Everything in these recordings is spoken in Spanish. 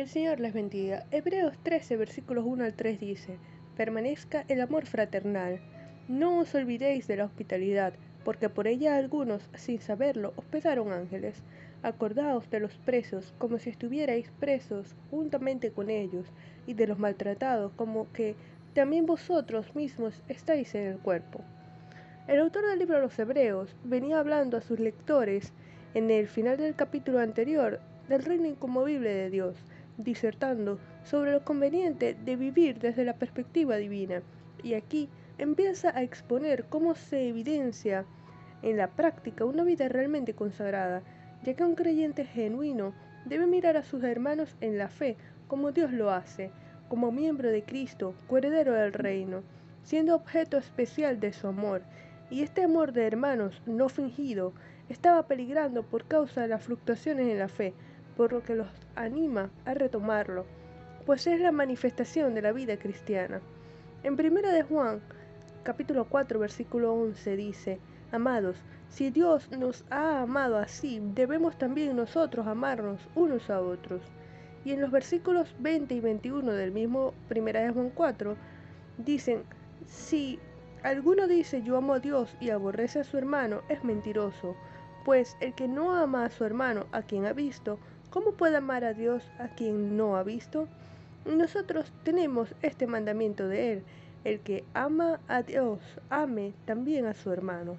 El Señor les bendiga. Hebreos 13, versículos 1 al 3 dice, Permanezca el amor fraternal. No os olvidéis de la hospitalidad, porque por ella algunos, sin saberlo, hospedaron ángeles. Acordaos de los presos, como si estuvierais presos juntamente con ellos, y de los maltratados, como que también vosotros mismos estáis en el cuerpo. El autor del libro de los Hebreos venía hablando a sus lectores en el final del capítulo anterior del reino inconmovible de Dios, disertando sobre lo conveniente de vivir desde la perspectiva divina. Y aquí empieza a exponer cómo se evidencia en la práctica una vida realmente consagrada, ya que un creyente genuino debe mirar a sus hermanos en la fe como Dios lo hace, como miembro de Cristo, coheredero del reino, siendo objeto especial de su amor. Y este amor de hermanos no fingido estaba peligrando por causa de las fluctuaciones en la fe, por lo que los anima a retomarlo, pues es la manifestación de la vida cristiana. En primera de Juan, capítulo 4, versículo 11 dice, Amados, si Dios nos ha amado así, debemos también nosotros amarnos unos a otros. Y en los versículos 20 y 21 del mismo primera de Juan 4 dicen, si alguno dice yo amo a Dios y aborrece a su hermano, es mentiroso, pues el que no ama a su hermano a quien ha visto, ¿cómo puede amar a Dios a quien no ha visto? Nosotros tenemos este mandamiento de Él, el que ama a Dios, ame también a su hermano.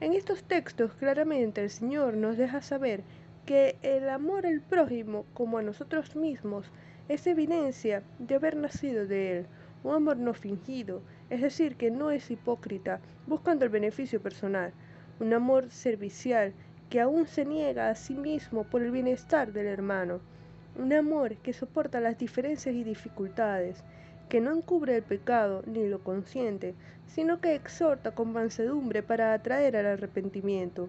En estos textos claramente el Señor nos deja saber que el amor al prójimo como a nosotros mismos es evidencia de haber nacido de Él, un amor no fingido, es decir, que no es hipócrita, buscando el beneficio personal, un amor servicial que aún se niega a sí mismo por el bienestar del hermano, un amor que soporta las diferencias y dificultades, que no encubre el pecado ni lo consiente, sino que exhorta con mansedumbre para atraer al arrepentimiento,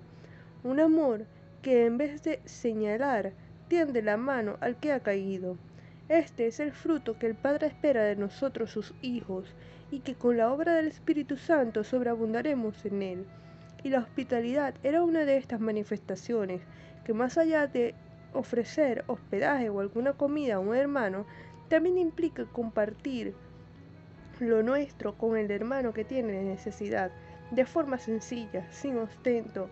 un amor que en vez de señalar, tiende la mano al que ha caído. Este es el fruto que el Padre espera de nosotros sus hijos, y que con la obra del Espíritu Santo sobreabundaremos en él y la hospitalidad era una de estas manifestaciones que más allá de ofrecer hospedaje o alguna comida a un hermano, también implica compartir lo nuestro con el hermano que tiene necesidad, de forma sencilla, sin ostento,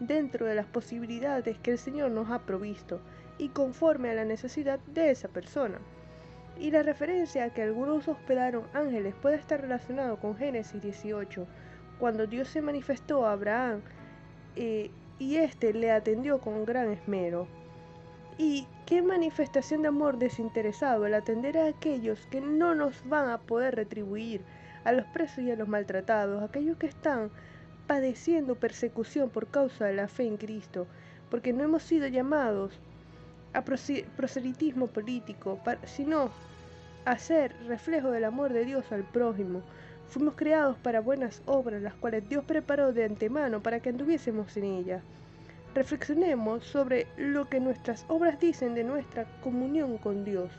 dentro de las posibilidades que el Señor nos ha provisto y conforme a la necesidad de esa persona. Y la referencia a que algunos hospedaron ángeles puede estar relacionado con Génesis 18, cuando Dios se manifestó a Abraham eh, y éste le atendió con gran esmero. Y qué manifestación de amor desinteresado el atender a aquellos que no nos van a poder retribuir, a los presos y a los maltratados, aquellos que están padeciendo persecución por causa de la fe en Cristo, porque no hemos sido llamados a proselitismo político, sino a ser reflejo del amor de Dios al prójimo, Fuimos creados para buenas obras, las cuales Dios preparó de antemano para que anduviésemos en ellas. Reflexionemos sobre lo que nuestras obras dicen de nuestra comunión con Dios.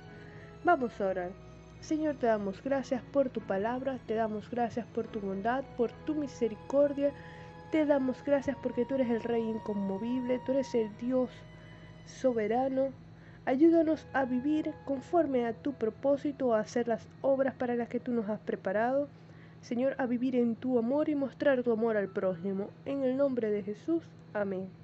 Vamos a orar. Señor, te damos gracias por tu palabra, te damos gracias por tu bondad, por tu misericordia, te damos gracias porque tú eres el Rey inconmovible, tú eres el Dios soberano. Ayúdanos a vivir conforme a tu propósito, a hacer las obras para las que tú nos has preparado. Señor, a vivir en tu amor y mostrar tu amor al prójimo. En el nombre de Jesús. Amén.